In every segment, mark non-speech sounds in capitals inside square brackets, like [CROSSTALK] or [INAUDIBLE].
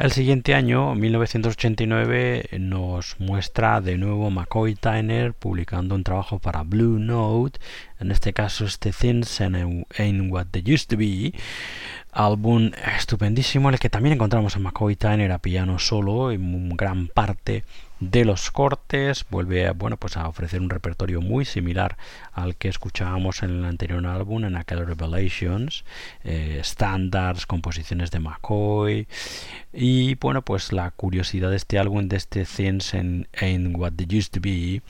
El siguiente año, 1989, nos muestra de nuevo McCoy Tyner publicando un trabajo para Blue Note, en este caso este Things Ain't What They Used to Be, álbum estupendísimo en el que también encontramos a McCoy Tyner a piano solo en gran parte de los cortes. Vuelve a, bueno pues a ofrecer un repertorio muy similar al que escuchábamos en el anterior álbum en aquel Revelations eh, standards composiciones de McCoy. Y bueno pues la curiosidad de este álbum de este Things en, What They Used to Be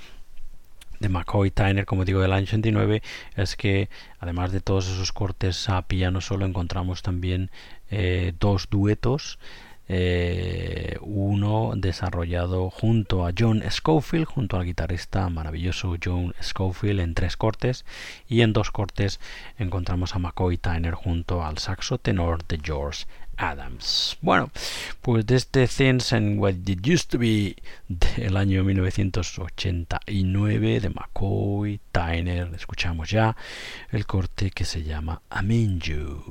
de McCoy Tyner, como digo, del año 89, es que además de todos esos cortes a piano solo, encontramos también eh, dos duetos eh, uno desarrollado junto a John Schofield, junto al guitarrista maravilloso John Schofield en tres cortes y en dos cortes encontramos a McCoy Tyner junto al saxo tenor de George Adams. Bueno, pues de este Things and What It Used to Be del año 1989 de McCoy Tyner escuchamos ya el corte que se llama You.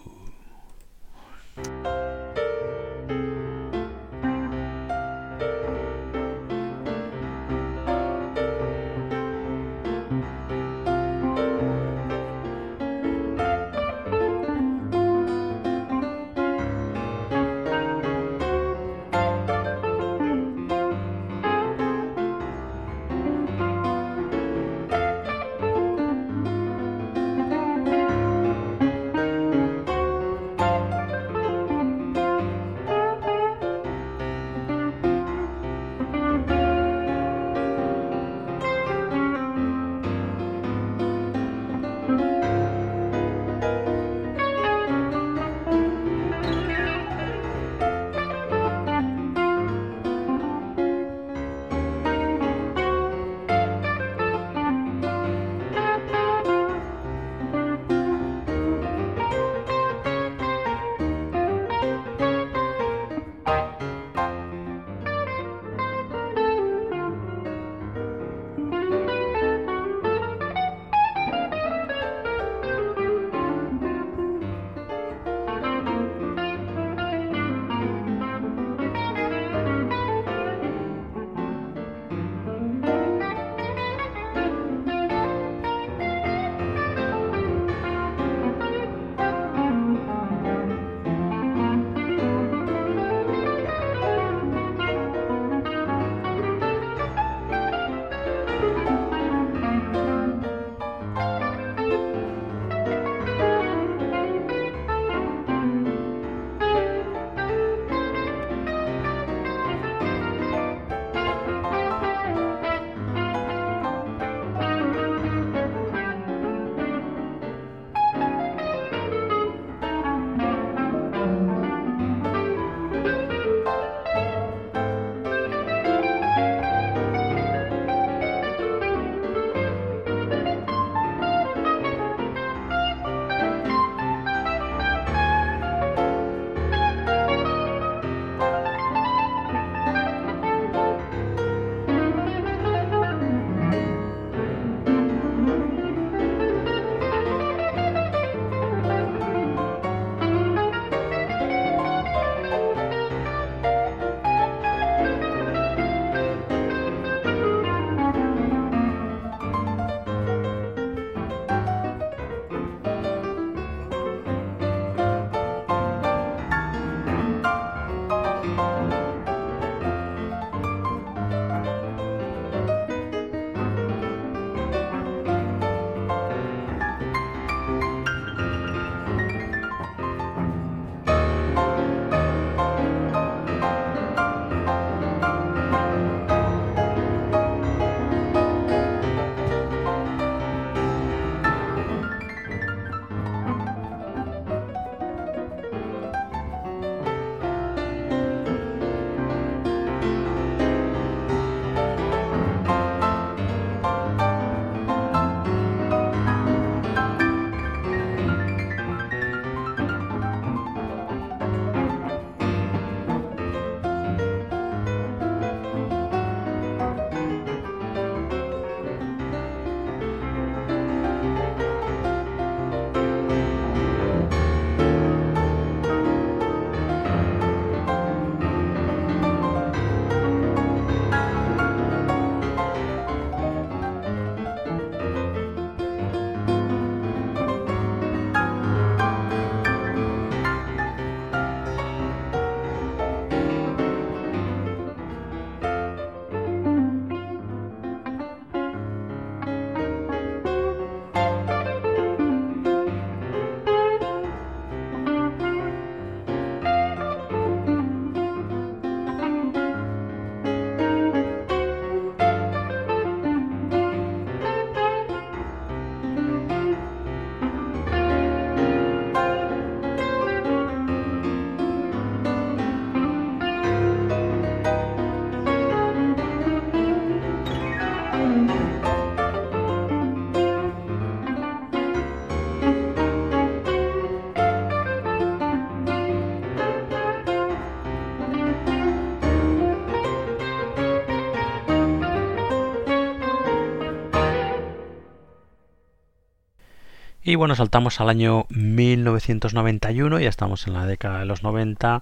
Y bueno, saltamos al año 1991, ya estamos en la década de los 90,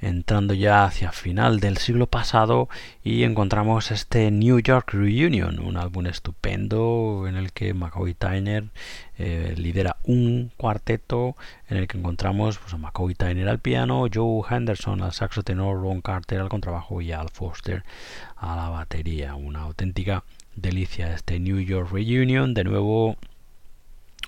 entrando ya hacia final del siglo pasado y encontramos este New York Reunion, un álbum estupendo en el que McCoy Tyner eh, lidera un cuarteto en el que encontramos pues, a McCoy Tyner al piano, Joe Henderson al saxo tenor, Ron Carter al contrabajo y Al Foster a la batería. Una auténtica delicia este New York Reunion, de nuevo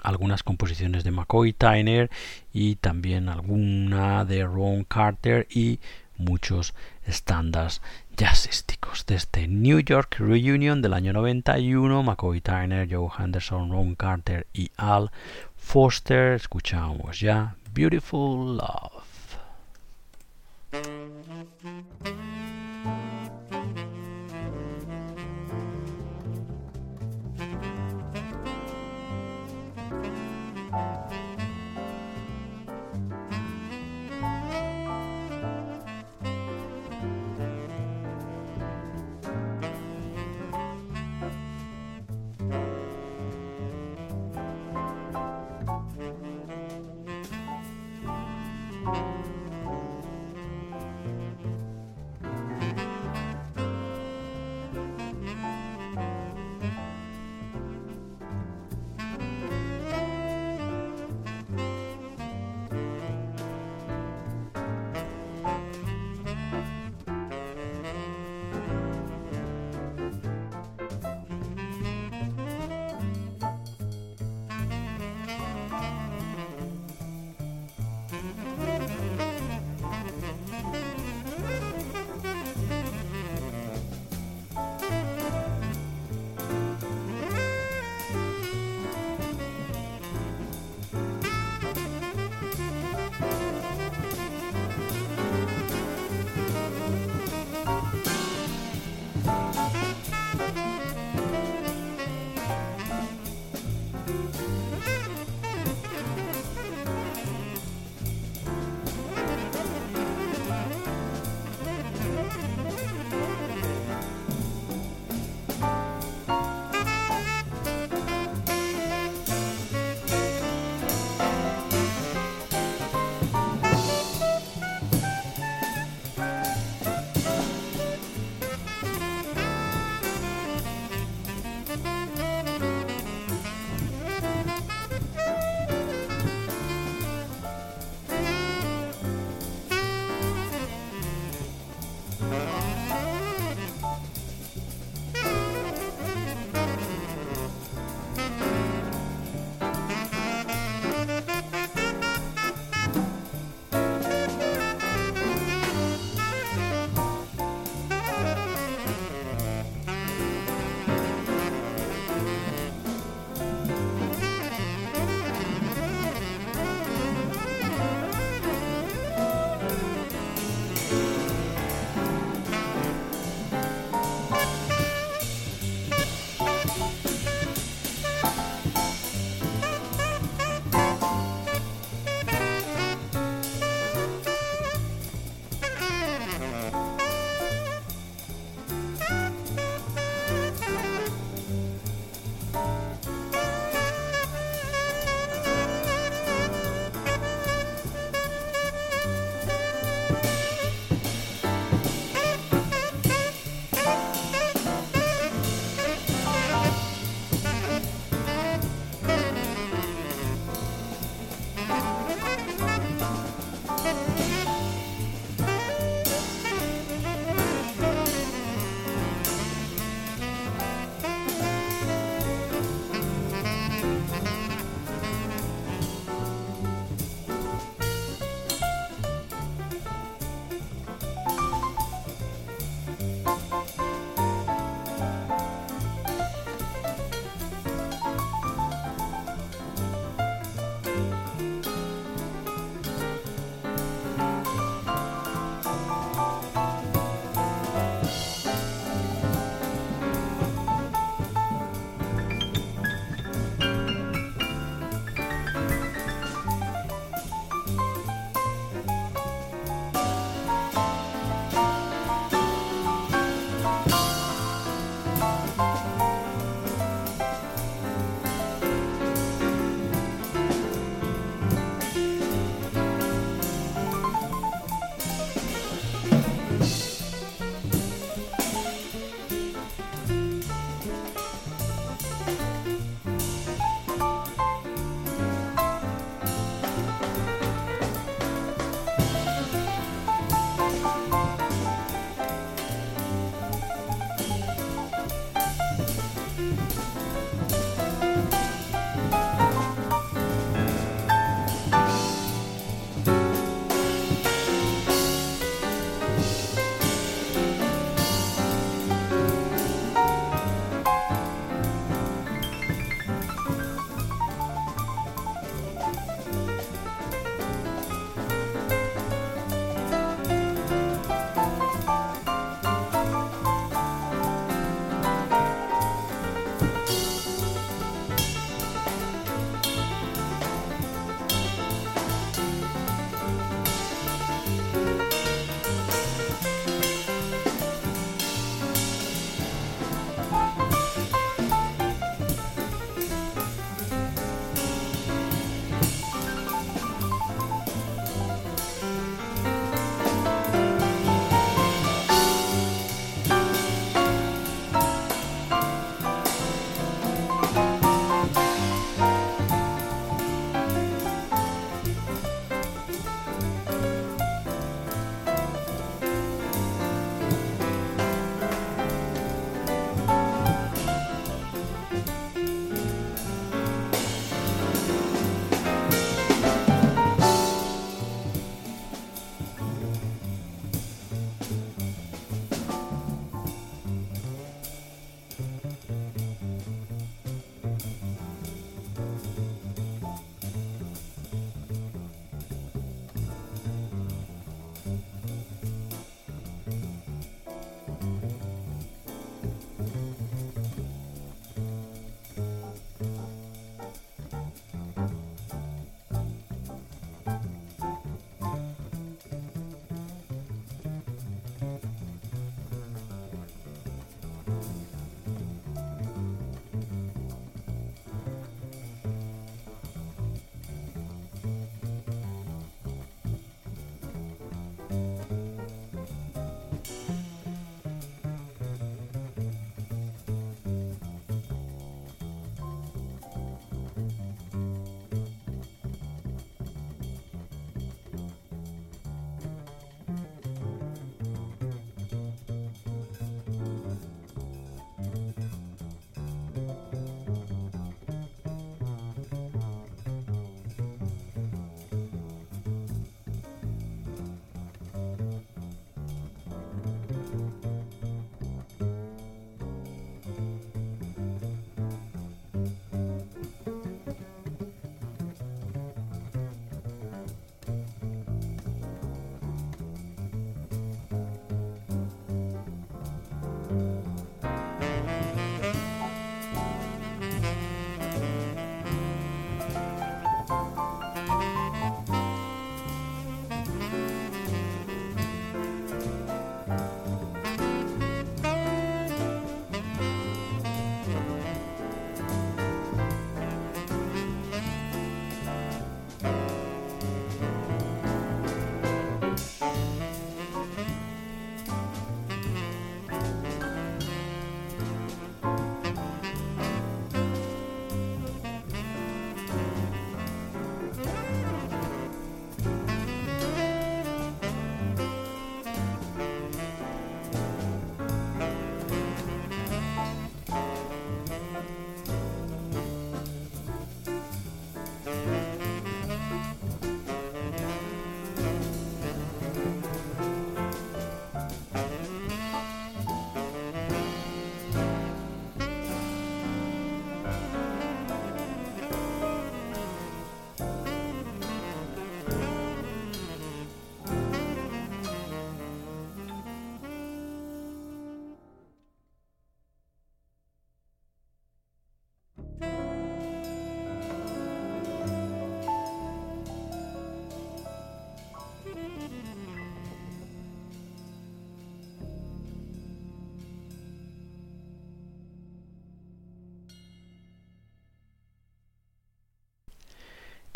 algunas composiciones de McCoy Tyner y también alguna de Ron Carter y muchos estándares jazzísticos. De este New York Reunion del año 91, McCoy Tyner, Joe Henderson, Ron Carter y Al Foster, escuchamos ya Beautiful Love.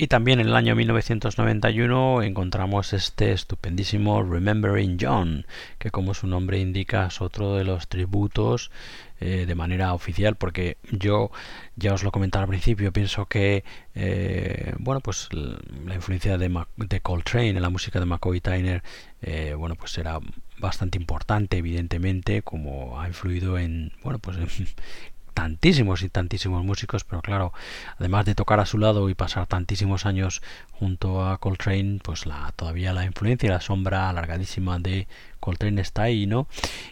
Y también en el año 1991 encontramos este estupendísimo Remembering John, que como su nombre indica es otro de los tributos eh, de manera oficial, porque yo ya os lo comentaba al principio, pienso que eh, bueno pues la influencia de, de, Coltrane en la música de McCoy Tyner eh, bueno pues era bastante importante evidentemente como ha influido en bueno pues en tantísimos y tantísimos músicos, pero claro, además de tocar a su lado y pasar tantísimos años junto a Coltrane, pues la, todavía la influencia y la sombra alargadísima de Coltrane está ahí, ¿no?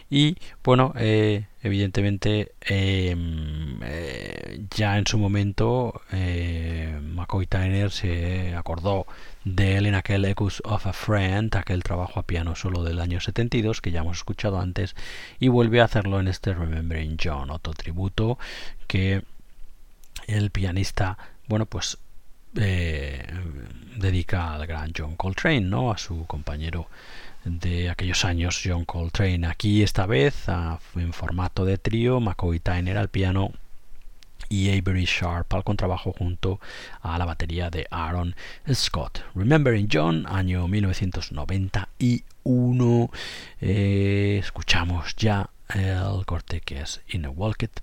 Y bueno, eh, evidentemente em, eh, ya en su momento eh, McCoy Tyner se acordó de él en aquel Echoes of a Friend, aquel trabajo a piano solo del año 72 que ya hemos escuchado antes, y vuelve a hacerlo en este Remembering John, otro tributo que el pianista, bueno, pues eh, dedica al gran John Coltrane, ¿no? A su compañero de aquellos años, John Coltrane. Aquí esta vez en formato de trío, McCoy Tyner al piano y Avery Sharp al contrabajo junto a la batería de Aaron Scott. Remembering John, año 1991. Eh, escuchamos ya el corte que es In a Walk It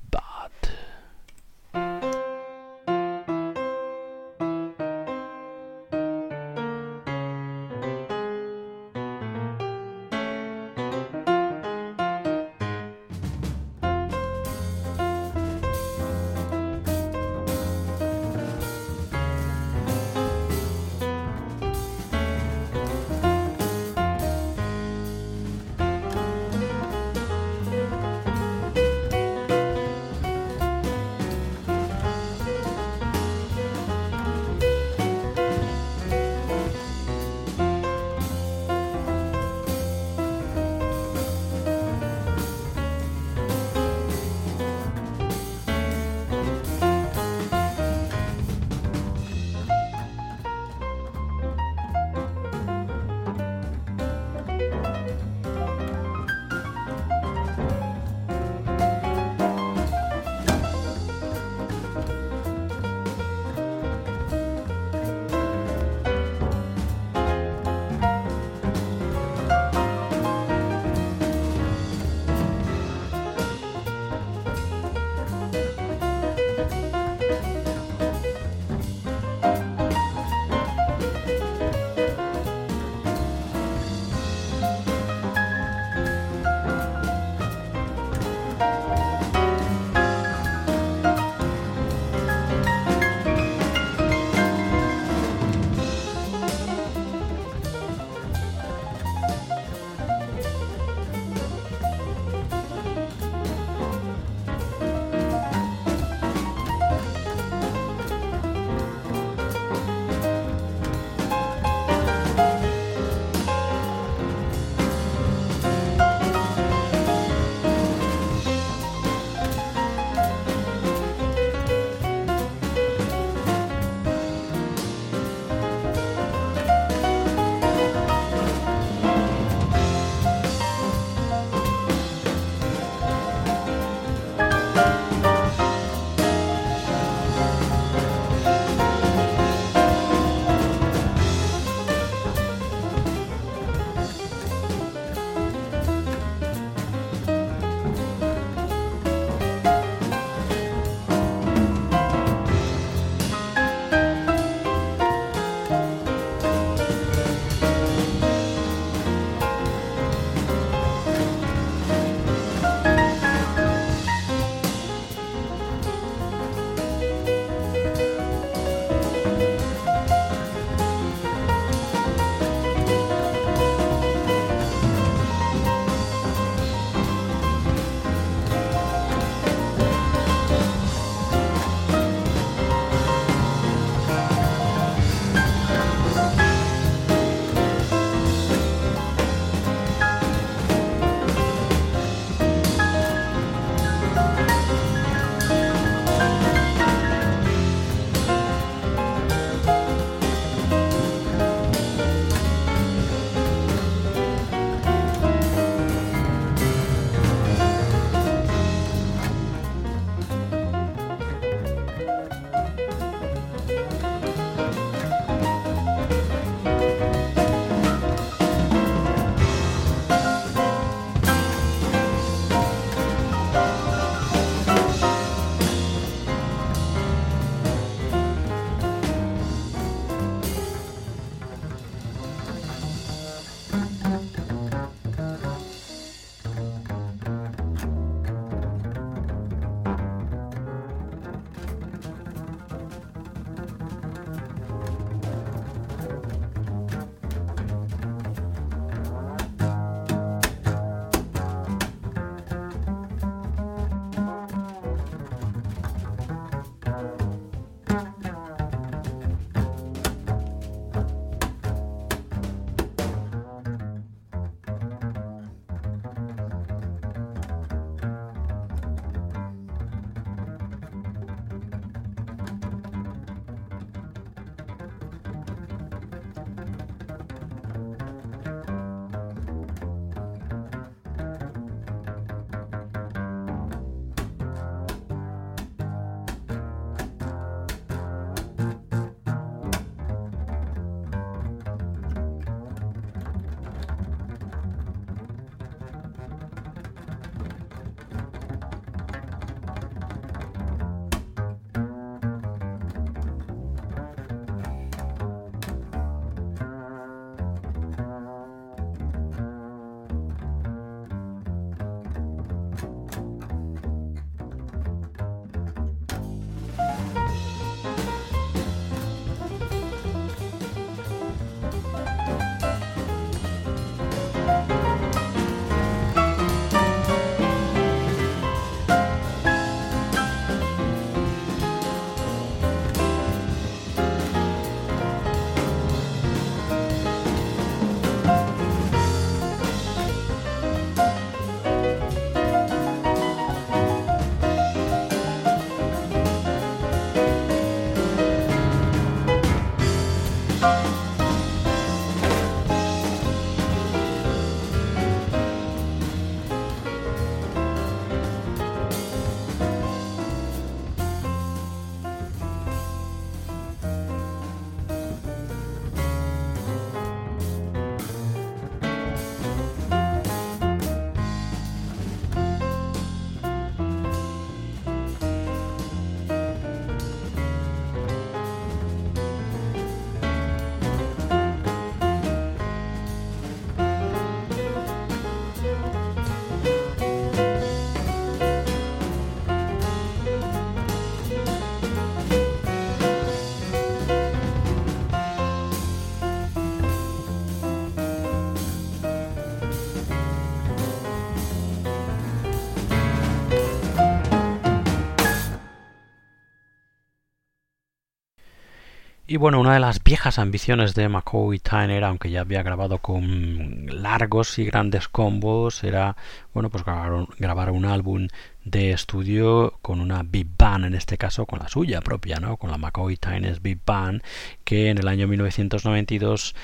Y bueno, una de las viejas ambiciones de McCoy Tyner, aunque ya había grabado con largos y grandes combos, era bueno pues grabar, un álbum de estudio con una big band, en este caso con la suya propia, ¿no? con la McCoy Tyner's Big Band, que en el año 1992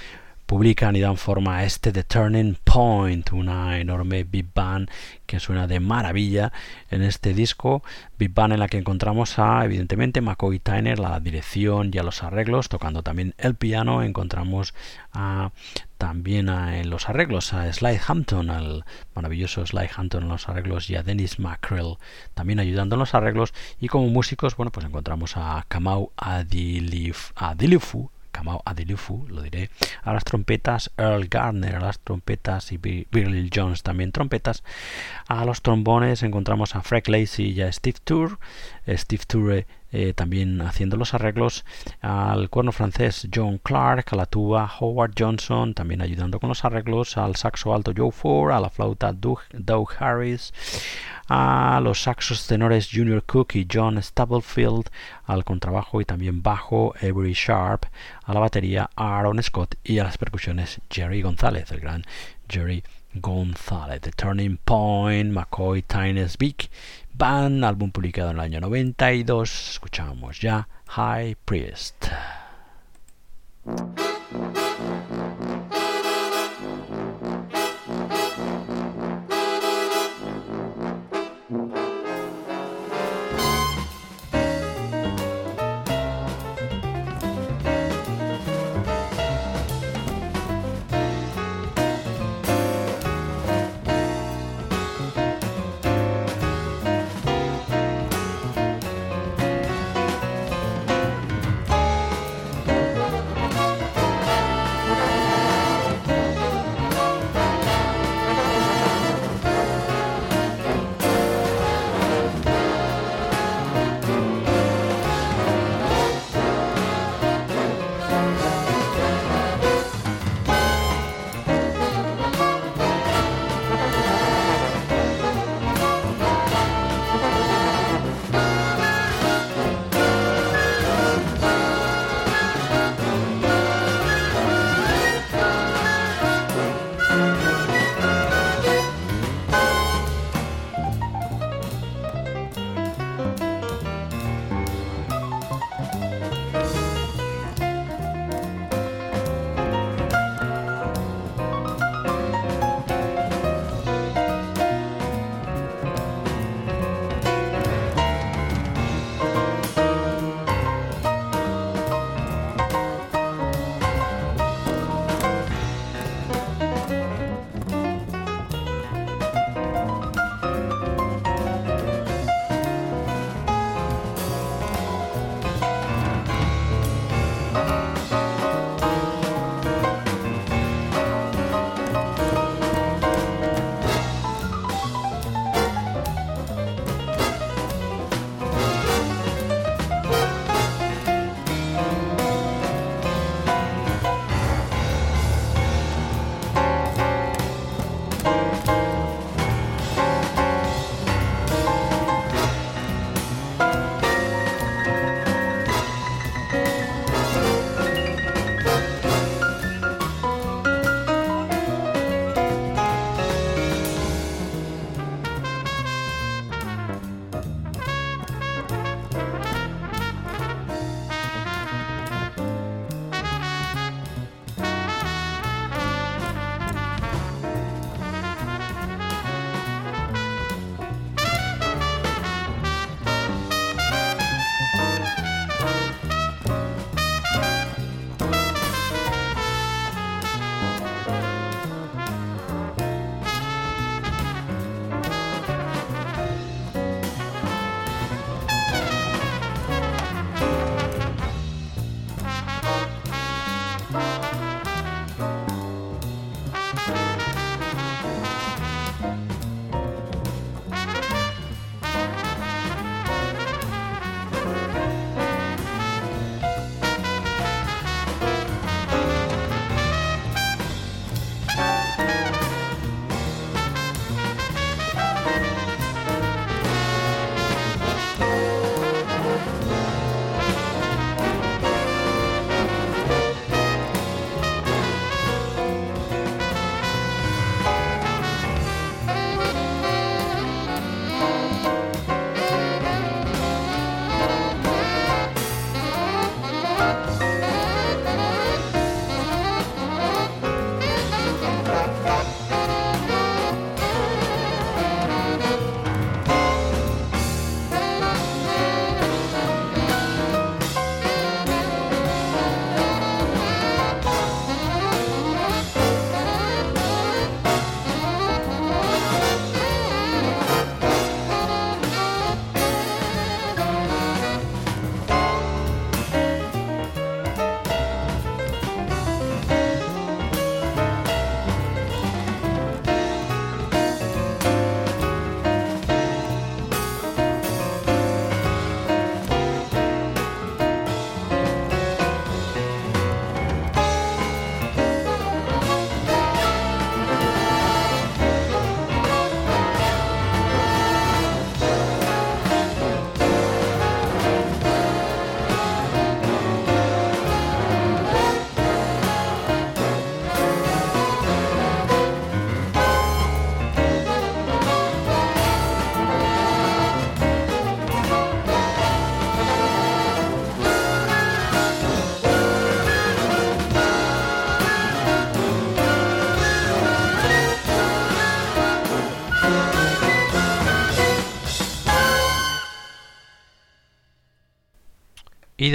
publican y dan forma a este The Turning Point, una enorme big band que suena de maravilla en este disco, big band en la que encontramos a evidentemente McCoy Tyner, la dirección y a los arreglos, tocando también el piano, encontramos a también en los arreglos a Sly Hampton, al maravilloso Sly Hampton en los arreglos y a Dennis Mackrell también ayudando en los arreglos. Y como músicos, bueno, pues encontramos a Kamau Adilifu Lo diré, a las trompetas Earl Gardner, a las trompetas y Bill Jones también trompetas, a los trombones encontramos a Frank Lacey y a Steve Tour, Steve Tour eh, también haciendo los arreglos, al cuerno francés John Clark, a la tuba Howard Johnson, también ayudando con los arreglos, al saxo alto Joe Ford, a la flauta Doug Harris, a los saxos tenores Junior Cook y John Stubblefield, al contrabajo y también bajo Avery Sharp, a la batería Aaron Scott y a las percusiones Jerry González, el gran Jerry González. The Turning Point, McCoy Tynes Big Band, álbum publicado en el año 92. Escuchamos ya High Priest.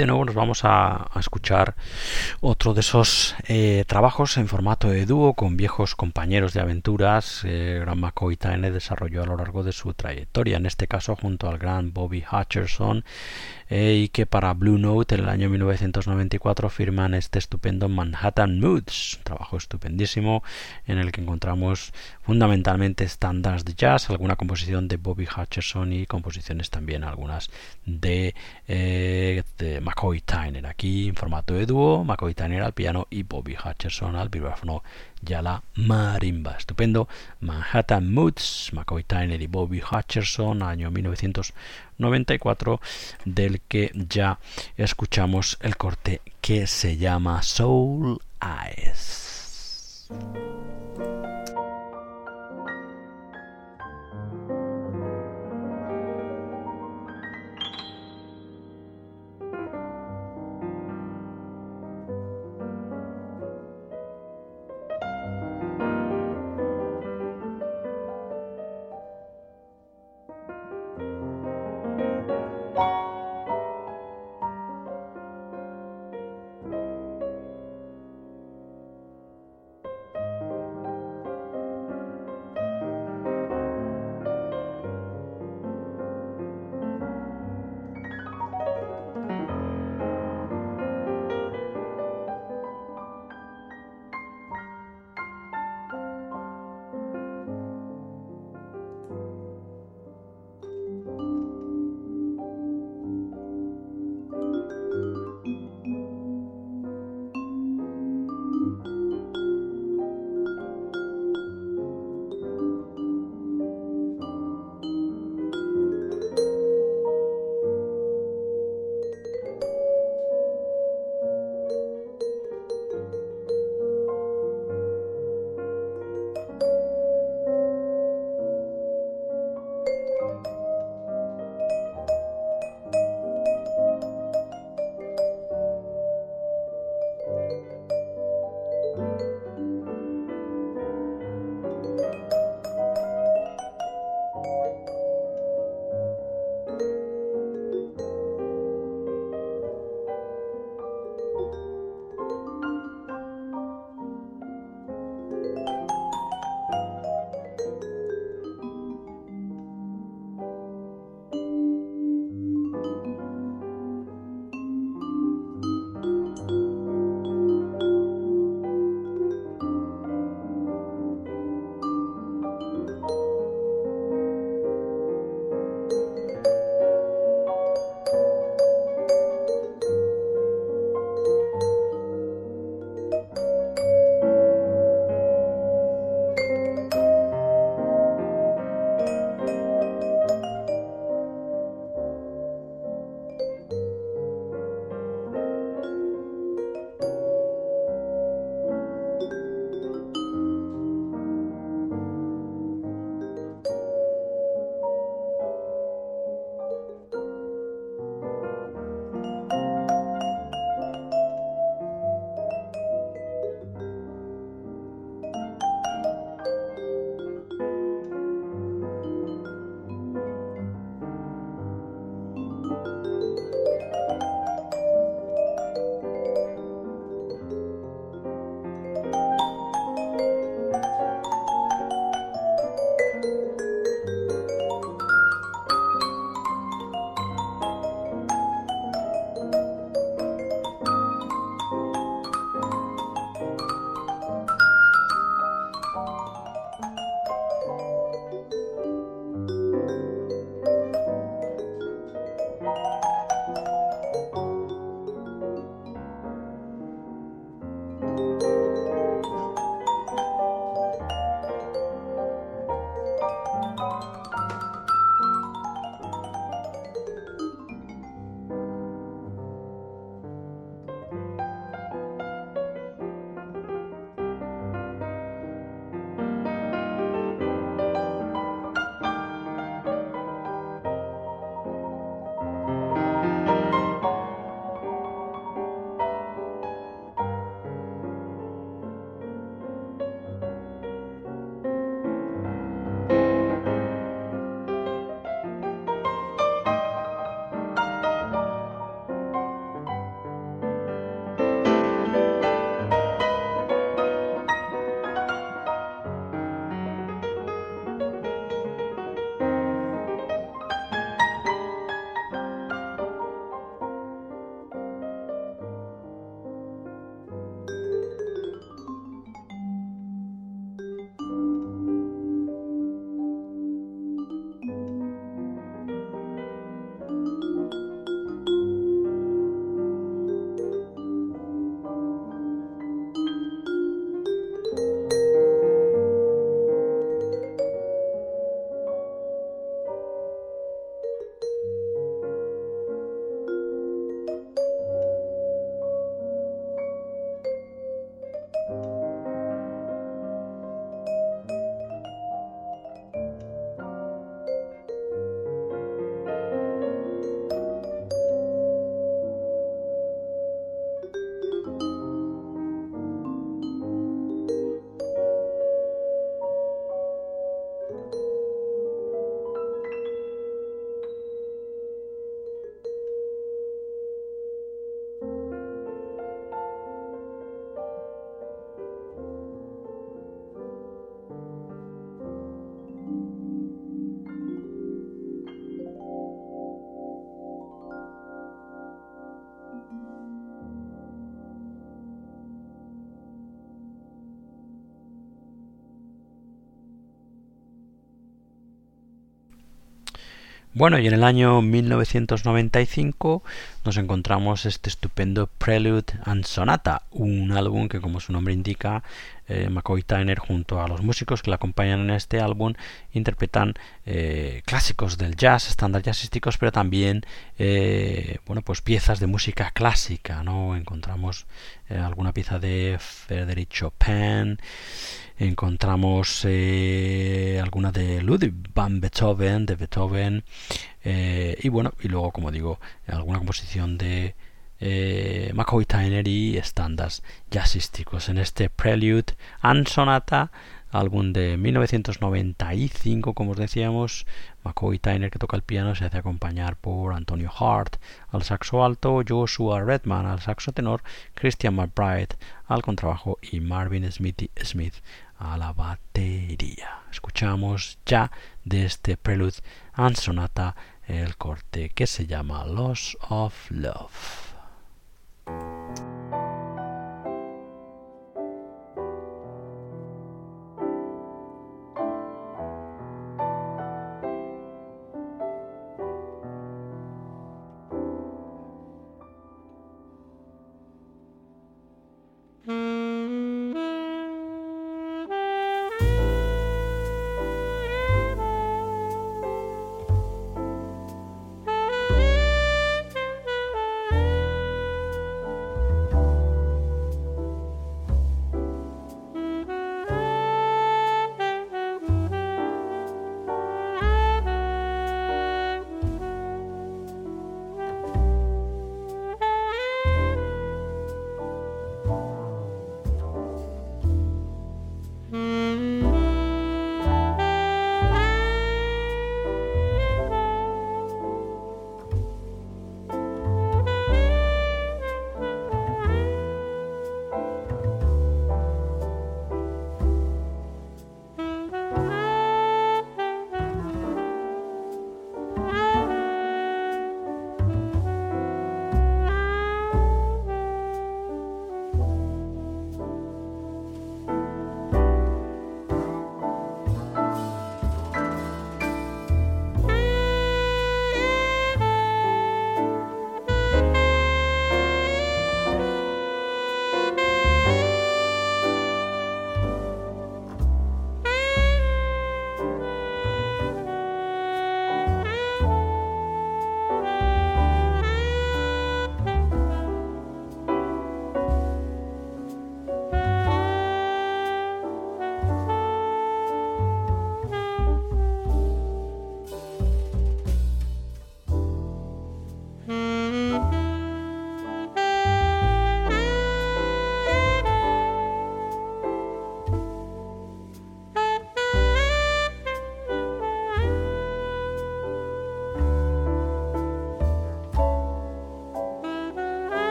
De nuevo nos vamos a, escuchar otro de esos eh, trabajos en formato de dúo con viejos compañeros de aventuras eh, Gran McCoy Tyne desarrolló a lo largo de su trayectoria, en este caso junto al gran Bobby Hutcherson eh, y que para Blue Note en el año 1994 firman este estupendo Manhattan Moods, un trabajo estupendísimo en el que encontramos fundamentalmente estándares de jazz, alguna composición de Bobby Hutcherson y composiciones también algunas de, eh, McCoy Tyner. Aquí en formato de dúo, McCoy Tyner al piano y Bobby Hutcherson al vibráfono y la marimba. Estupendo. Manhattan Moods, McCoy Tyner y Bobby Hutcherson, año 1994, del que ya escuchamos el corte que se llama Soul Eyes. Bueno, y en el año 1995 nos encontramos este estupendo Prelude and Sonata, un álbum que como su nombre indica, eh, McCoy Tyner junto a los músicos que le acompañan en este álbum interpretan eh, clásicos del jazz, estándares jazzísticos, pero también eh, bueno, pues piezas de música clásica, ¿no? Encontramos alguna pieza de Frédéric Chopin, encontramos eh, alguna de Ludwig van Beethoven, de Beethoven, eh, y bueno, y luego, como digo, alguna composición de eh, McCoy Tyner y estándares jazzísticos. En este Prelude and Sonata álbum de 1995, como os decíamos, McCoy Tyner que toca el piano se hace acompañar por Antonio Hart al saxo alto, Joshua Redman al saxo tenor, Christian McBride al contrabajo y Marvin Smithy Smith a la batería. Escuchamos ya de este Prelude and Sonata el corte que se llama Loss of Love.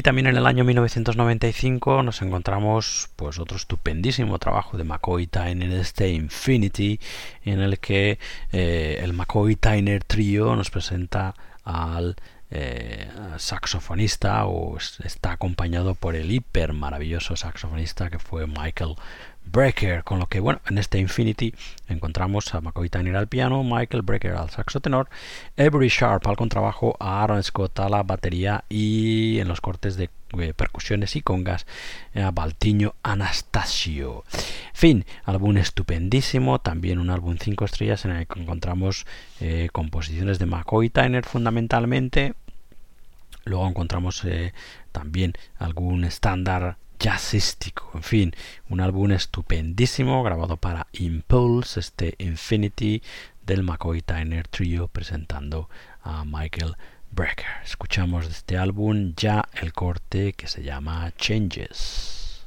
Y también en el año 1995 nos encontramos pues otro estupendísimo trabajo de McCoy Tyner este Infinity en el que eh, el McCoy Tyner trío nos presenta al eh, saxofonista o está acompañado por el hiper maravilloso saxofonista que fue Michael Brecker, con lo que bueno, en este Infinity encontramos a McCoy Tyner al piano, Michael Brecker al saxo tenor, Avery Sharp al contrabajo, a Aaron Scott a la batería y en los cortes de eh, percusiones y congas a Baltiño Anastasio. Fin, álbum estupendísimo, también un álbum 5 estrellas en el que encontramos eh, composiciones de McCoy Tyner fundamentalmente. Luego encontramos eh, también algún estándar jazzístico. En fin, un álbum estupendísimo grabado para Impulse, este Infinity del McCoy Tyner Trio presentando a Michael Brecker. Escuchamos de este álbum ya el corte que se llama Changes.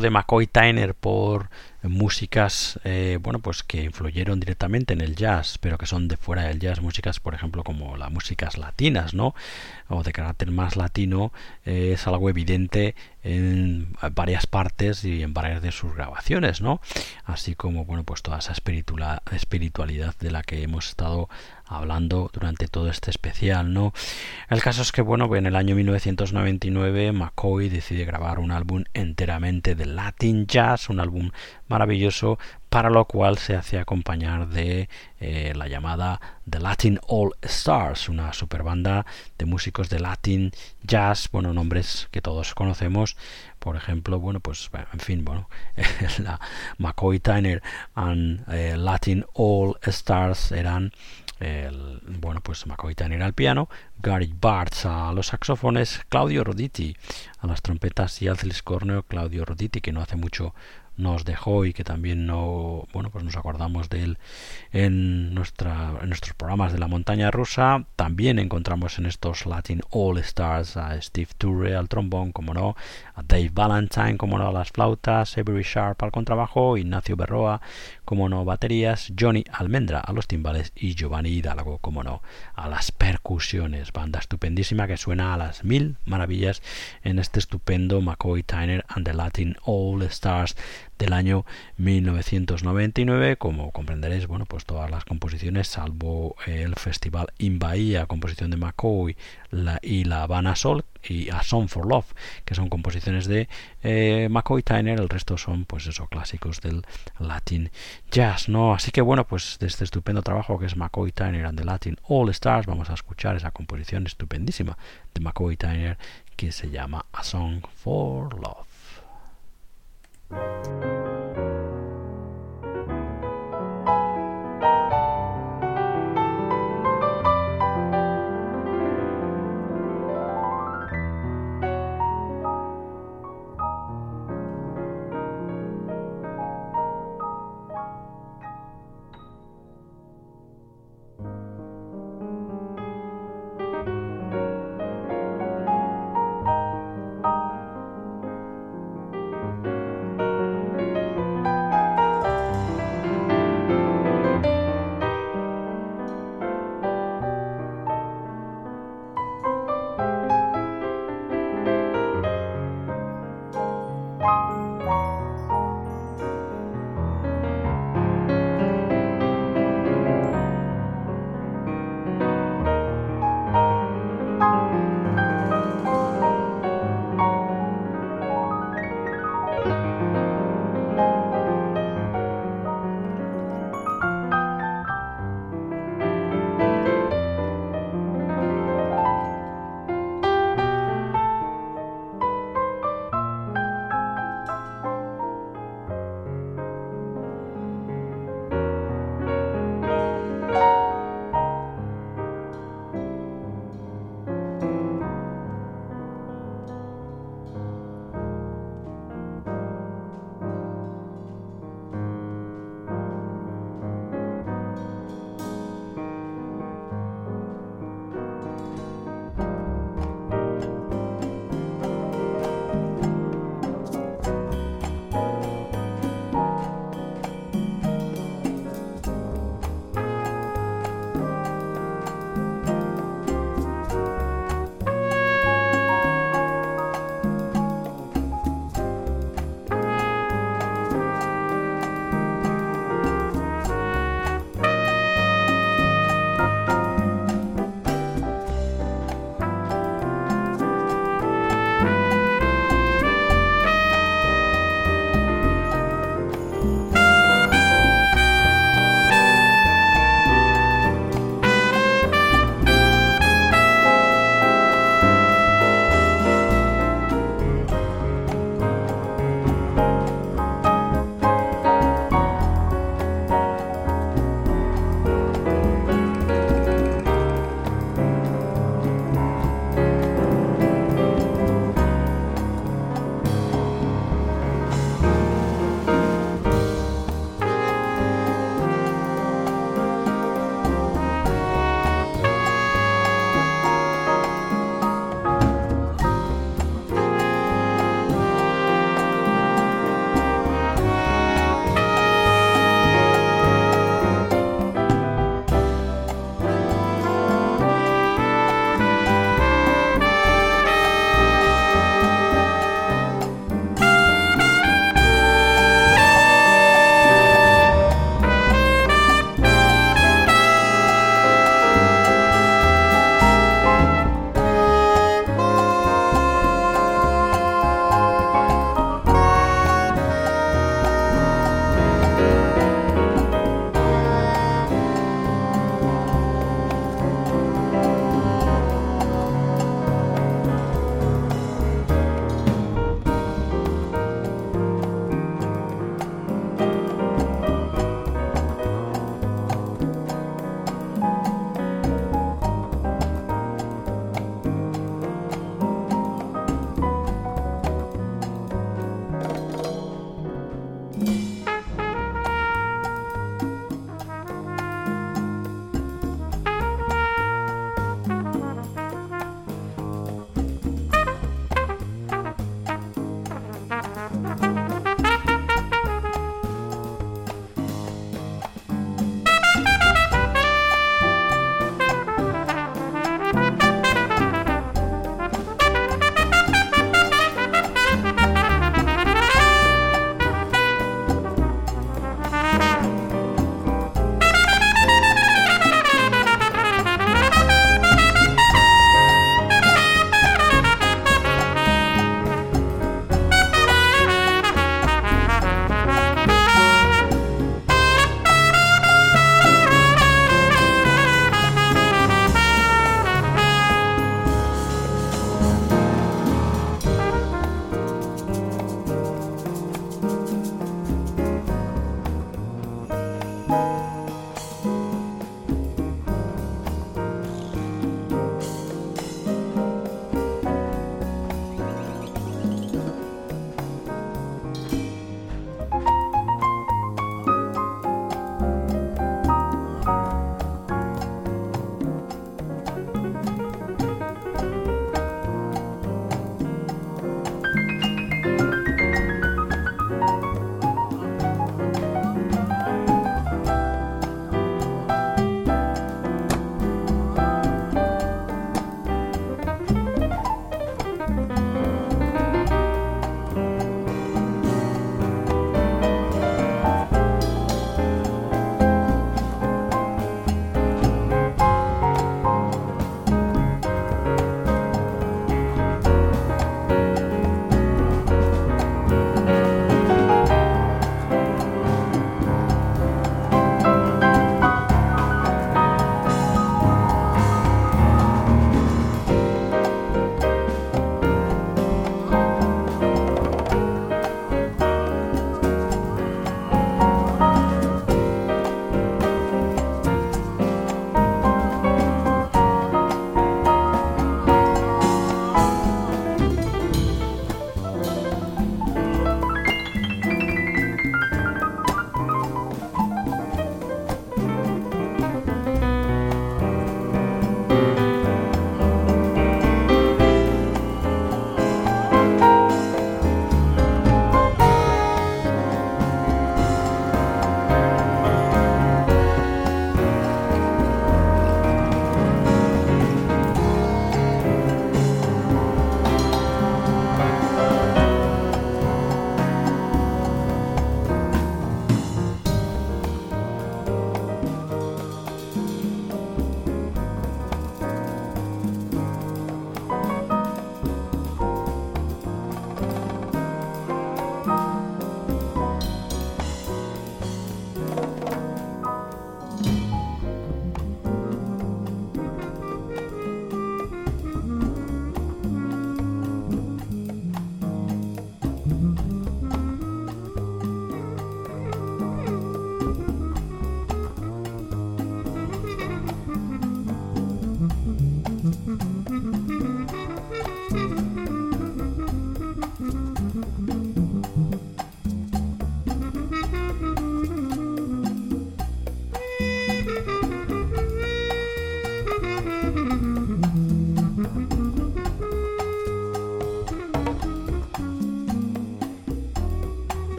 De McCoy Tyner por músicas eh, bueno pues que influyeron directamente en el jazz pero que son de fuera del jazz músicas por ejemplo como las músicas latinas no o de carácter más latino eh, es algo evidente en varias partes y en varias de sus grabaciones no así como bueno pues toda esa espiritualidad de la que hemos estado hablando durante todo este especial, ¿no? El caso es que, bueno, en el año 1999 McCoy decide grabar un álbum enteramente de Latin Jazz, un álbum maravilloso, para lo cual se hace acompañar de eh, la llamada The Latin All Stars, una super banda de músicos de Latin Jazz, bueno, nombres que todos conocemos, por ejemplo, bueno, pues, en fin, bueno, [LAUGHS] la McCoy Tyner and eh, Latin All Stars eran el, bueno, pues McCoy Tyner al piano, Gary Bartz a los saxofones, Claudio Roditi a las trompetas y al Corneo, Claudio Roditi que no hace mucho nos dejó y que también no bueno pues nos acordamos de él en nuestra en nuestros programas de la montaña rusa. También encontramos en estos Latin All Stars a Steve Turre al trombón como no a Dave Valentine como no a las flautas Avery Sharp al contrabajo Ignacio Berroa como no baterías Johnny Almendra a los timbales y Giovanni Hidalgo como no a las percusiones. Banda estupendísima que suena a las mil maravillas en este estupendo McCoy Tyner and the Latin All Stars del año 1999. Como comprenderéis, bueno, pues todas las composiciones, salvo el Festival in Bahía, composición de McCoy la, y La Habana Sol y A Song for Love, que son composiciones de eh, McCoy Tyner, el resto son, pues eso, clásicos del Latin Jazz, ¿no? Así que bueno, pues de este estupendo trabajo que es McCoy Tyner and the Latin All Stars, vamos a escuchar esa composición estupendísima de McCoy Tyner que se llama A Song for Love. Música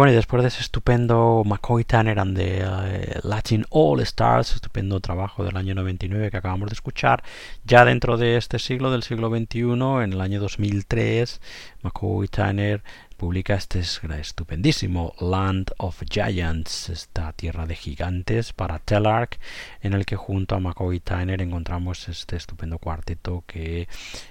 Bueno, y después de ese estupendo McCoy Tanner and the uh, Latin All Stars, estupendo trabajo del año 99 que acabamos de escuchar, ya dentro de este siglo, del siglo XXI, en el año 2003, McCoy Tanner publica este estupendísimo Land of Giants, esta tierra de gigantes para Telarc, en el que junto a McCoy Tyner encontramos este estupendo cuarteto que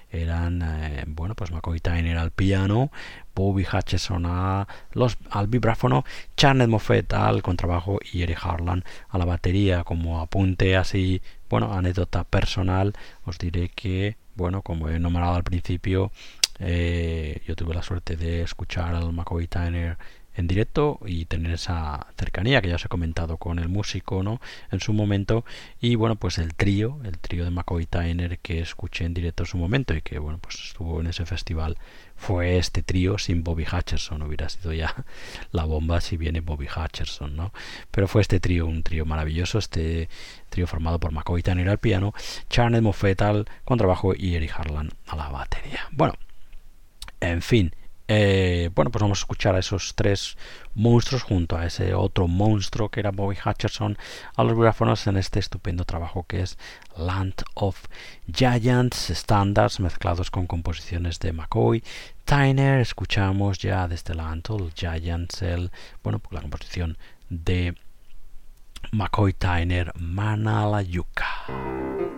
eran, eh, bueno, pues McCoy Tyner al piano, Bobby Hutcherson a los, al vibráfono, Charnet Moffett al contrabajo y Eric Harlan a la batería. Como apunte así, bueno, anécdota personal, os diré que, bueno, como he nombrado al principio, eh, yo tuve la suerte de escuchar al McCoy Tyner en directo y tener esa cercanía que ya os he comentado con el músico no en su momento. Y bueno pues el trío el trío de McCoy Tyner que escuché en directo en su momento y que bueno pues estuvo en ese festival fue este trío sin Bobby Hutcherson. Hubiera sido ya [LAUGHS] la bomba si viene Bobby Hutcherson no pero fue este trío un trío maravilloso este trío formado por McCoy Tyner al piano Charles Moffett al contrabajo y Eric Harlan a la batería. Bueno en fin, eh, bueno, pues vamos a escuchar a esos tres monstruos junto a ese otro monstruo que era Bobby Hutcherson a los gráfonos en este estupendo trabajo que es Land of Giants Standards mezclados con composiciones de McCoy. Tyner, escuchamos ya desde Land of Giants el, bueno, pues la composición de McCoy Tyner Manalayuka.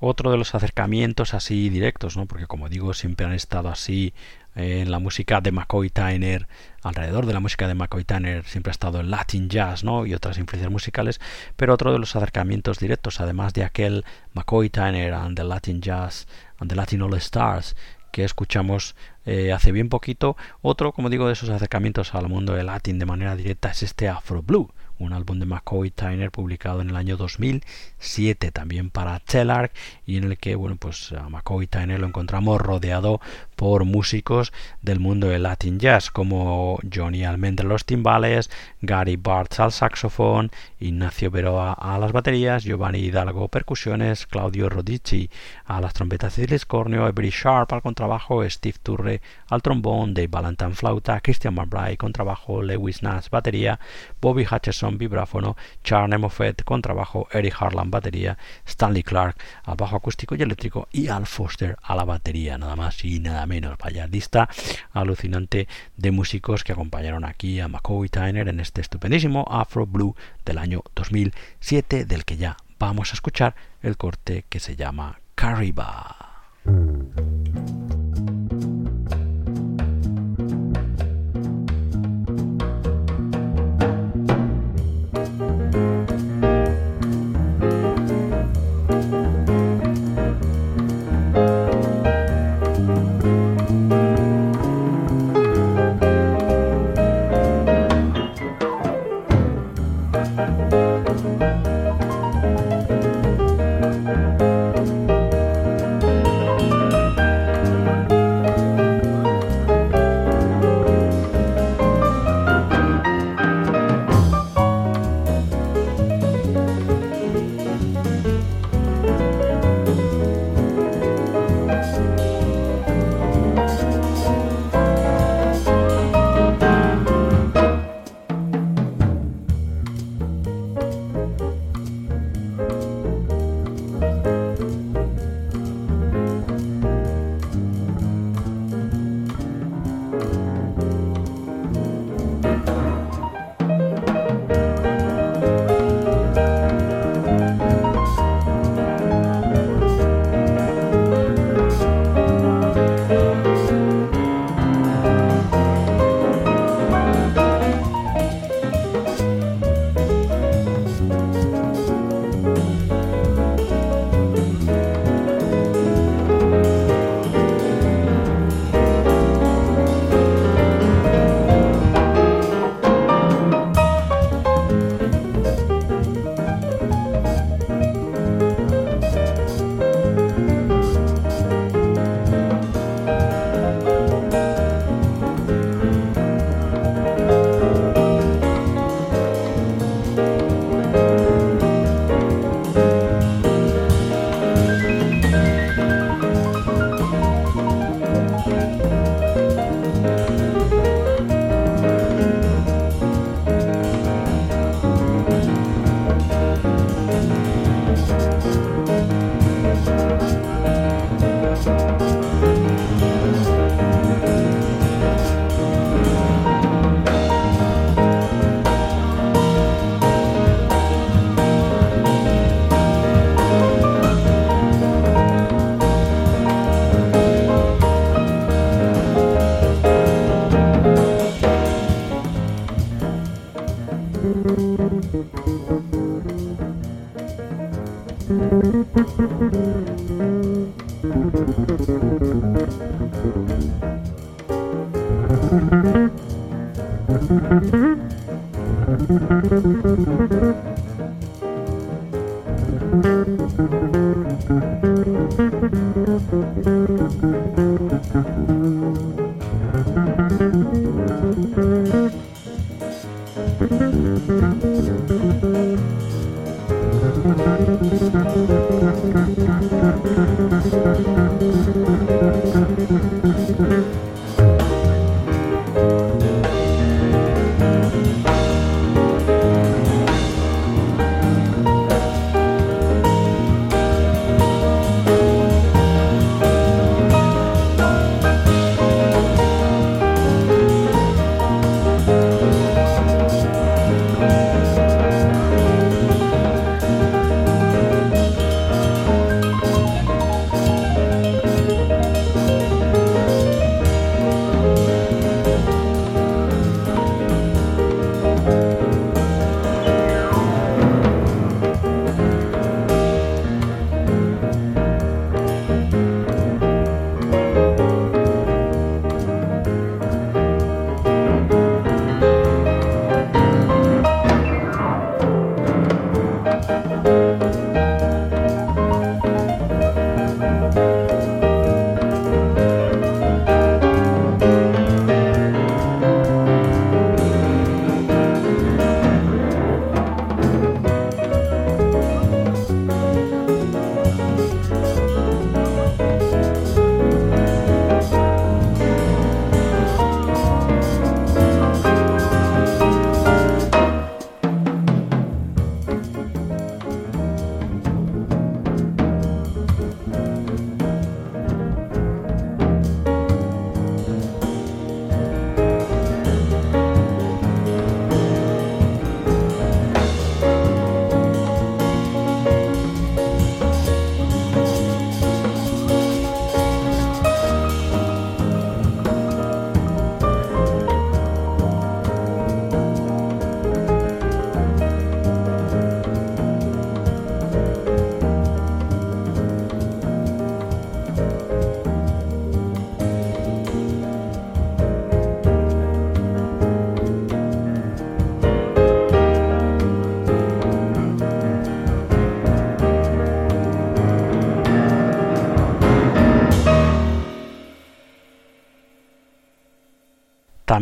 Otro de los acercamientos así directos, ¿no? porque como digo, siempre han estado así eh, en la música de McCoy Tyner, alrededor de la música de McCoy Tyner siempre ha estado el Latin Jazz ¿no? y otras influencias musicales, pero otro de los acercamientos directos, además de aquel McCoy Tyner and the Latin Jazz and the Latin All Stars que escuchamos eh, hace bien poquito, otro, como digo, de esos acercamientos al mundo del Latin de manera directa es este Afro Blue un álbum de McCoy Tyner publicado en el año 2007 también para Telarc y en el que bueno pues a McCoy Tyner lo encontramos rodeado por músicos del mundo del Latin Jazz como Johnny Almendra los timbales, Gary Bartz al saxofón, Ignacio Veroa a las baterías, Giovanni Hidalgo percusiones, Claudio Rodici a las trompetas y el escornio, Every Sharp al contrabajo, Steve Turre al trombón, Dave Valentine flauta, Christian McBride contrabajo, Lewis Nash batería, Bobby Hutcherson vibráfono, Charlie Moffett contrabajo, Eric Harlan batería, Stanley Clark al bajo acústico y eléctrico y Al Foster a la batería, nada más y nada menos. Vaya alucinante de músicos que acompañaron aquí a McCoy Tyner en este estupendísimo Afro Blue del año 2007, del que ya vamos a escuchar el corte que se llama Cariba.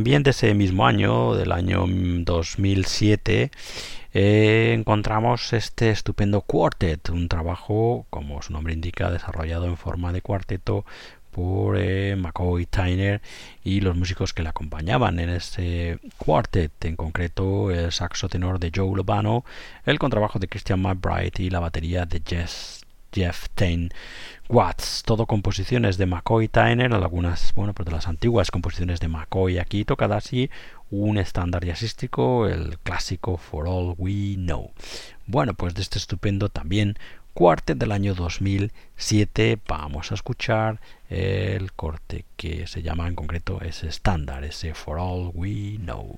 También de ese mismo año, del año 2007, eh, encontramos este estupendo Quartet, un trabajo, como su nombre indica, desarrollado en forma de cuarteto por eh, McCoy Tyner y los músicos que le acompañaban en ese quartet, en concreto el saxo tenor de Joe Lobano, el contrabajo de Christian McBride y la batería de Jeff Tain Watts, todo composiciones de McCoy Tyner, algunas, bueno, pues de las antiguas composiciones de McCoy aquí tocadas y un estándar jazzístico, el clásico For All We Know. Bueno, pues de este estupendo también Quartet del año 2007 vamos a escuchar el corte que se llama en concreto ese estándar, ese For All We Know.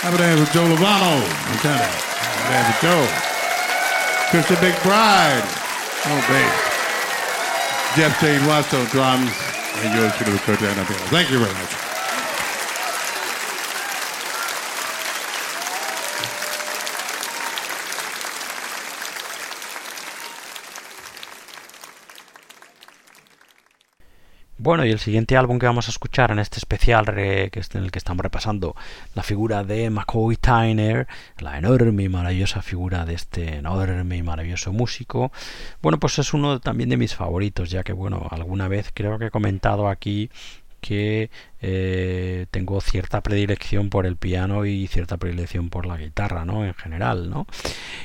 Have a dance with Joe Lovano. Have a dance with Joe. Christian McBride, oh bass. Jeff Tate Watts on drums, and yours truly, Kurt Thank you very much. Bueno, y el siguiente álbum que vamos a escuchar en este especial que es en el que estamos repasando la figura de McCoy Tyner, la enorme y maravillosa figura de este enorme y maravilloso músico, bueno, pues es uno también de mis favoritos, ya que, bueno, alguna vez creo que he comentado aquí que eh, tengo cierta predilección por el piano y cierta predilección por la guitarra, ¿no? En general, ¿no?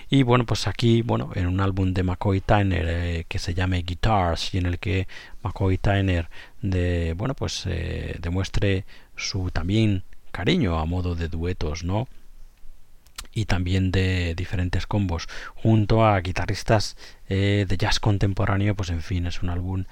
Y bueno, pues aquí, bueno, en un álbum de McCoy Tyner eh, que se llame Guitars y en el que McCoy Tyner de, bueno, pues eh, demuestre su también cariño a modo de duetos, ¿no? y también de diferentes combos junto a guitarristas de jazz contemporáneo pues en fin es un álbum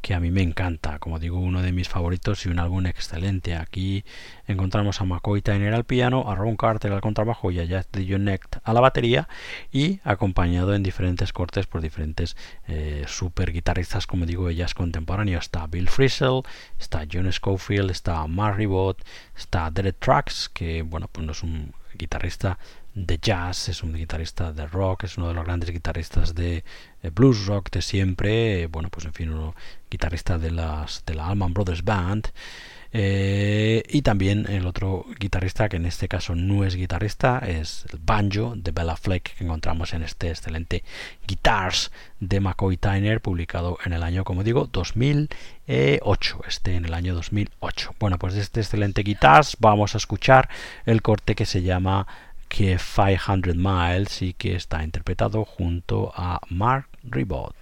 que a mí me encanta, como digo, uno de mis favoritos y un álbum excelente. Aquí encontramos a McCoy Tyner al piano, a Ron Carter al contrabajo y a Jack Necht a la batería y acompañado en diferentes cortes por diferentes eh, super guitarristas, como digo, de jazz contemporáneo. Está Bill Frisell, está John Schofield, está Mark Ribot, está Derek Trax, que bueno, pues no es un guitarrista de jazz, es un guitarrista de rock, es uno de los grandes guitarristas de eh, blues rock de siempre, bueno, pues en fin, uno guitarrista de las de la Allman Brothers Band. Eh, y también el otro guitarrista, que en este caso no es guitarrista, es el banjo de Bella Fleck que encontramos en este excelente Guitars de McCoy Tyner, publicado en el año, como digo, 2008. Este en el año 2008. Bueno, pues de este excelente Guitars vamos a escuchar el corte que se llama que 500 Miles y que está interpretado junto a Mark Ribot.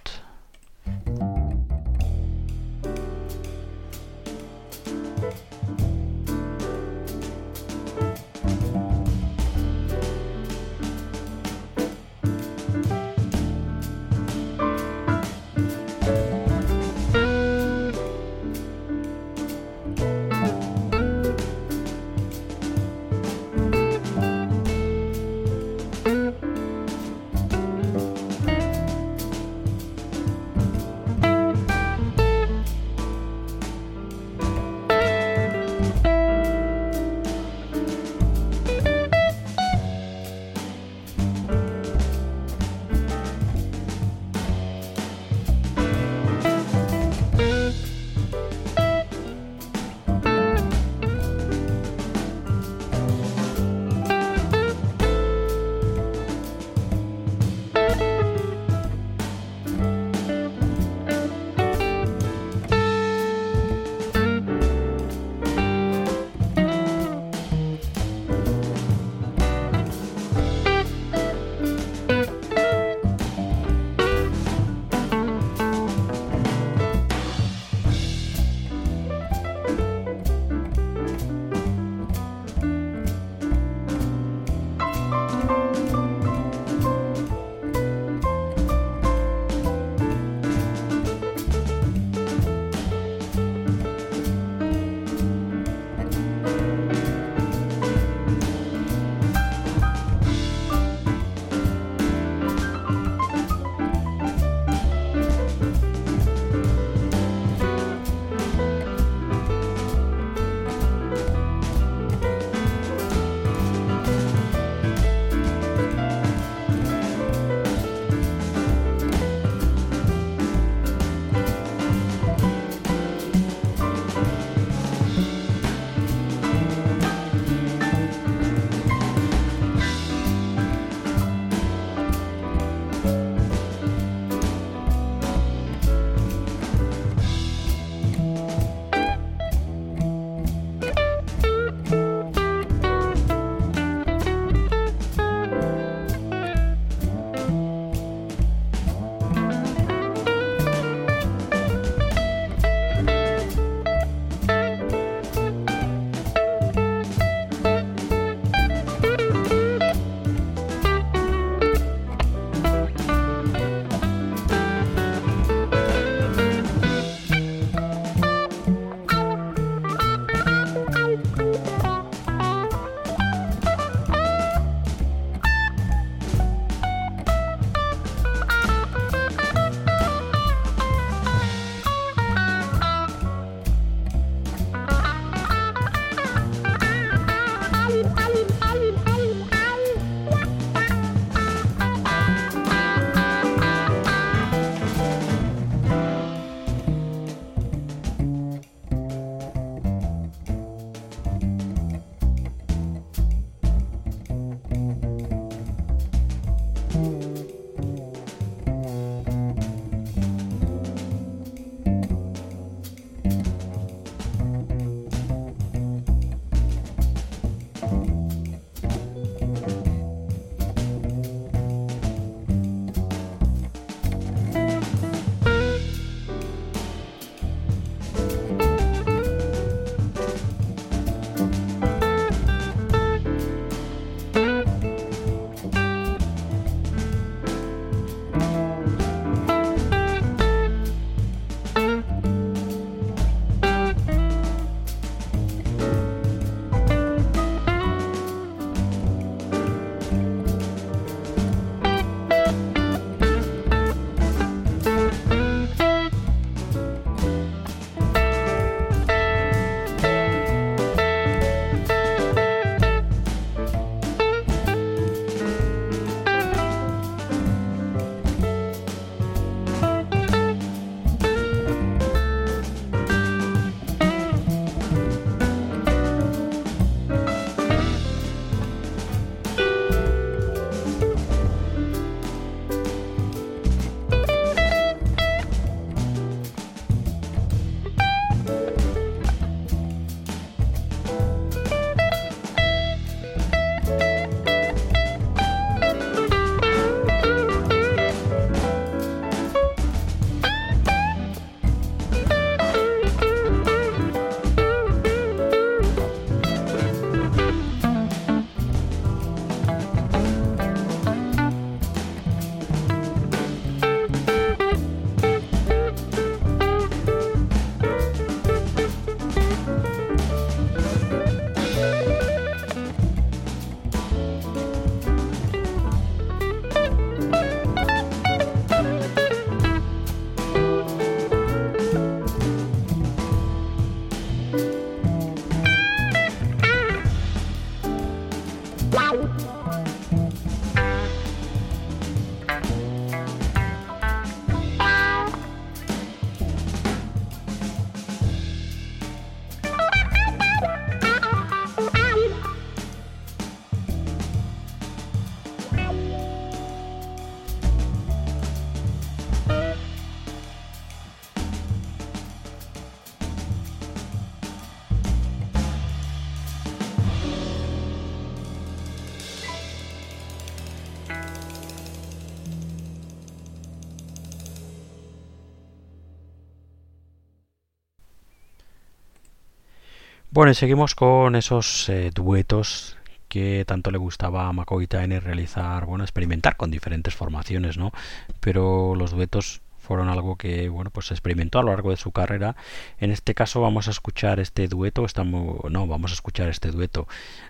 Bueno, y seguimos con esos eh, duetos que tanto le gustaba a McCoy Tyner realizar, bueno, experimentar con diferentes formaciones, ¿no? Pero los duetos fueron algo que bueno pues experimentó a lo largo de su carrera. En este caso vamos a escuchar este dueto estamos no vamos a escuchar este dueto.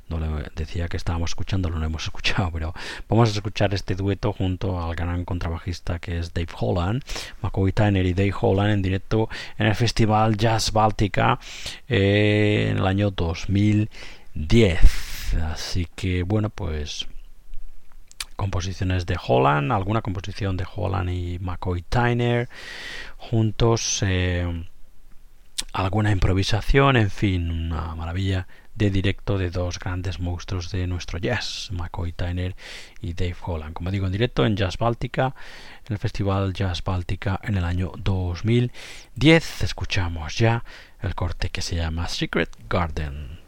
No le decía que estábamos escuchando no hemos [LAUGHS] escuchado pero vamos a escuchar este dueto junto al gran contrabajista que es Dave Holland McCoy Tyner y Dave Holland en directo en el festival Jazz Báltica eh, en el año 2010 así que bueno pues composiciones de Holland, alguna composición de Holland y McCoy Tyner juntos, eh, alguna improvisación, en fin, una maravilla de directo de dos grandes monstruos de nuestro jazz, McCoy Tyner y Dave Holland. Como digo, en directo en Jazz Báltica, en el Festival Jazz Báltica en el año 2010. Escuchamos ya el corte que se llama Secret Garden.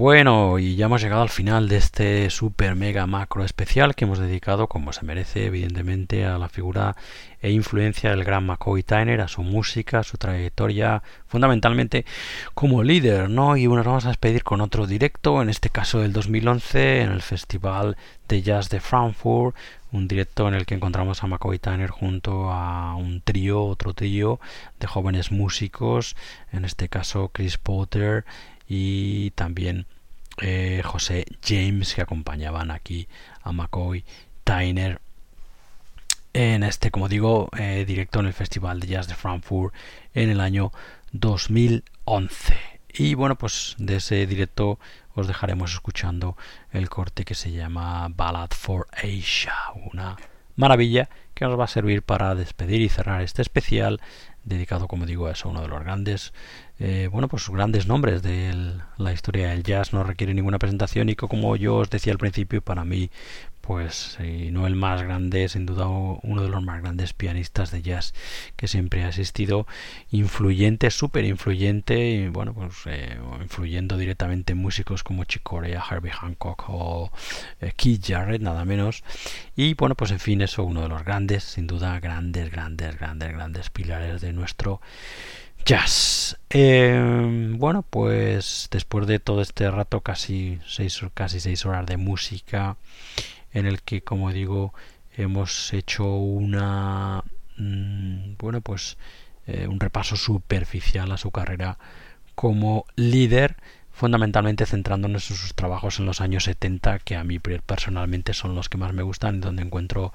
Bueno, y ya hemos llegado al final de este super mega macro especial que hemos dedicado, como se merece, evidentemente, a la figura e influencia del gran McCoy Tyner, a su música, a su trayectoria, fundamentalmente como líder, ¿no? Y nos vamos a despedir con otro directo, en este caso del 2011, en el Festival de Jazz de Frankfurt, un directo en el que encontramos a McCoy Tyner junto a un trío, otro trío de jóvenes músicos, en este caso Chris Potter y también eh, José James que acompañaban aquí a McCoy Tyner en este, como digo, eh, directo en el Festival de Jazz de Frankfurt en el año 2011. Y bueno, pues de ese directo os dejaremos escuchando el corte que se llama Ballad for Asia, una maravilla que nos va a servir para despedir y cerrar este especial dedicado, como digo, a eso, uno de los grandes eh, bueno, pues grandes nombres de la historia del jazz. No requiere ninguna presentación y que como yo os decía al principio, para mí, pues si no el más grande, sin duda uno de los más grandes pianistas de jazz que siempre ha existido, influyente, súper influyente, y bueno, pues eh, influyendo directamente en músicos como Chick Corea, Herbie Hancock o eh, Keith Jarrett, nada menos, y bueno, pues en fin, eso uno de los grandes, sin duda, grandes, grandes, grandes, grandes pilares de nuestro Jazz. Eh, bueno, pues después de todo este rato, casi seis, casi seis horas de música, en el que, como digo, hemos hecho una, mm, bueno, pues eh, un repaso superficial a su carrera como líder, fundamentalmente centrándonos en sus trabajos en los años 70, que a mí personalmente son los que más me gustan, donde encuentro,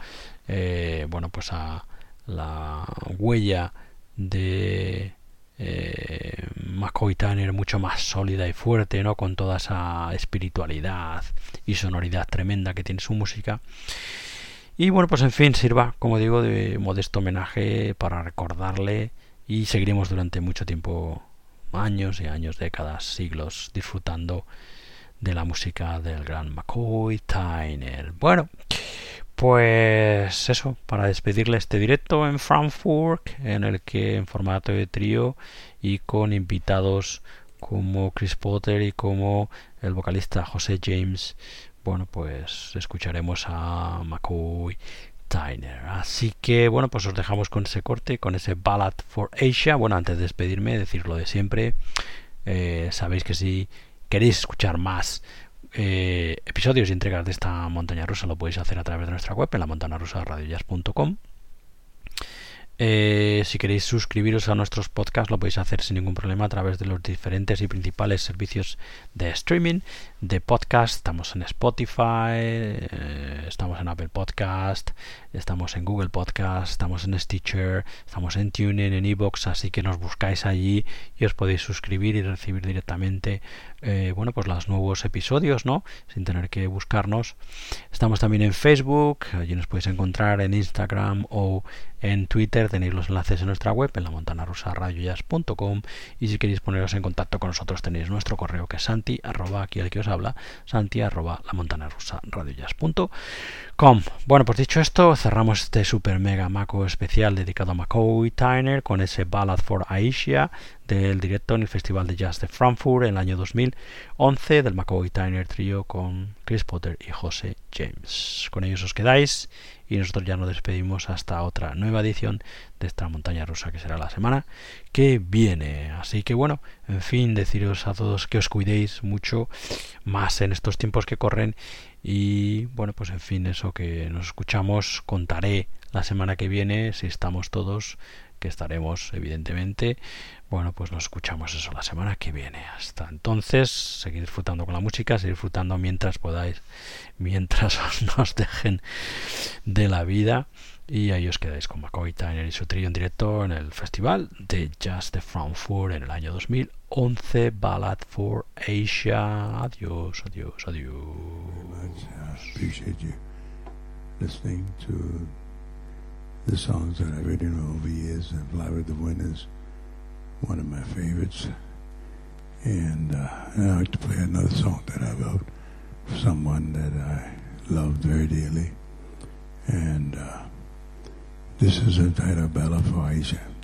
eh, bueno, pues a la huella de eh, Tanner mucho más sólida y fuerte, ¿no? Con toda esa espiritualidad y sonoridad tremenda que tiene su música. Y bueno, pues en fin, sirva, como digo, de modesto homenaje para recordarle y seguiremos durante mucho tiempo, años y años, décadas, siglos, disfrutando de la música del gran McCoy Tyner. Bueno, pues eso, para despedirle este directo en Frankfurt, en el que en formato de trío y con invitados como Chris Potter y como el vocalista José James, bueno, pues escucharemos a McCoy Tyner. Así que bueno, pues os dejamos con ese corte, con ese Ballad for Asia. Bueno, antes de despedirme, decirlo de siempre, eh, sabéis que si queréis escuchar más eh, episodios y entregas de esta montaña rusa lo podéis hacer a través de nuestra web en la rusa eh, si queréis suscribiros a nuestros podcasts lo podéis hacer sin ningún problema a través de los diferentes y principales servicios de streaming de podcast. Estamos en Spotify, eh, estamos en Apple Podcast, estamos en Google Podcast, estamos en Stitcher, estamos en TuneIn, en Evox, así que nos buscáis allí y os podéis suscribir y recibir directamente eh, bueno pues los nuevos episodios, ¿no? Sin tener que buscarnos. Estamos también en Facebook, allí nos podéis encontrar en Instagram o en Twitter tenéis los enlaces en nuestra web en la montana rusa y si queréis poneros en contacto con nosotros tenéis nuestro correo que es santi arroba aquí el que os habla santi arroba la montana rusa bueno pues dicho esto cerramos este super mega maco especial dedicado a McCoy Tyner con ese Ballad for Aisha del directo en el Festival de Jazz de Frankfurt en el año 2011 del McCoy Tyner Trio con Chris Potter y José James con ellos os quedáis y nosotros ya nos despedimos hasta otra nueva edición de esta montaña rusa que será la semana que viene. Así que bueno, en fin, deciros a todos que os cuidéis mucho más en estos tiempos que corren y bueno, pues en fin, eso que nos escuchamos, contaré la semana que viene si estamos todos que estaremos evidentemente bueno, pues nos escuchamos eso la semana que viene. Hasta entonces, seguir disfrutando con la música, seguir disfrutando mientras podáis, mientras [LAUGHS] nos dejen de la vida. Y ahí os quedáis con McCoy Tyner y su trío en directo en el festival de Jazz de Frankfurt en el año 2011, Ballad for Asia. Adiós, adiós, adiós. listening to the songs that I've written over years and Flower the Winners. one of my favorites. And, uh, and I like to play another song that I wrote for someone that I loved very dearly. And uh, this is a title, Bella for Aisha.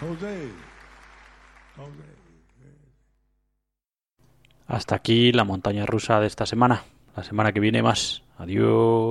Jose. Jose. Hasta aquí la montaña rusa de esta semana. La semana que viene más. Adiós.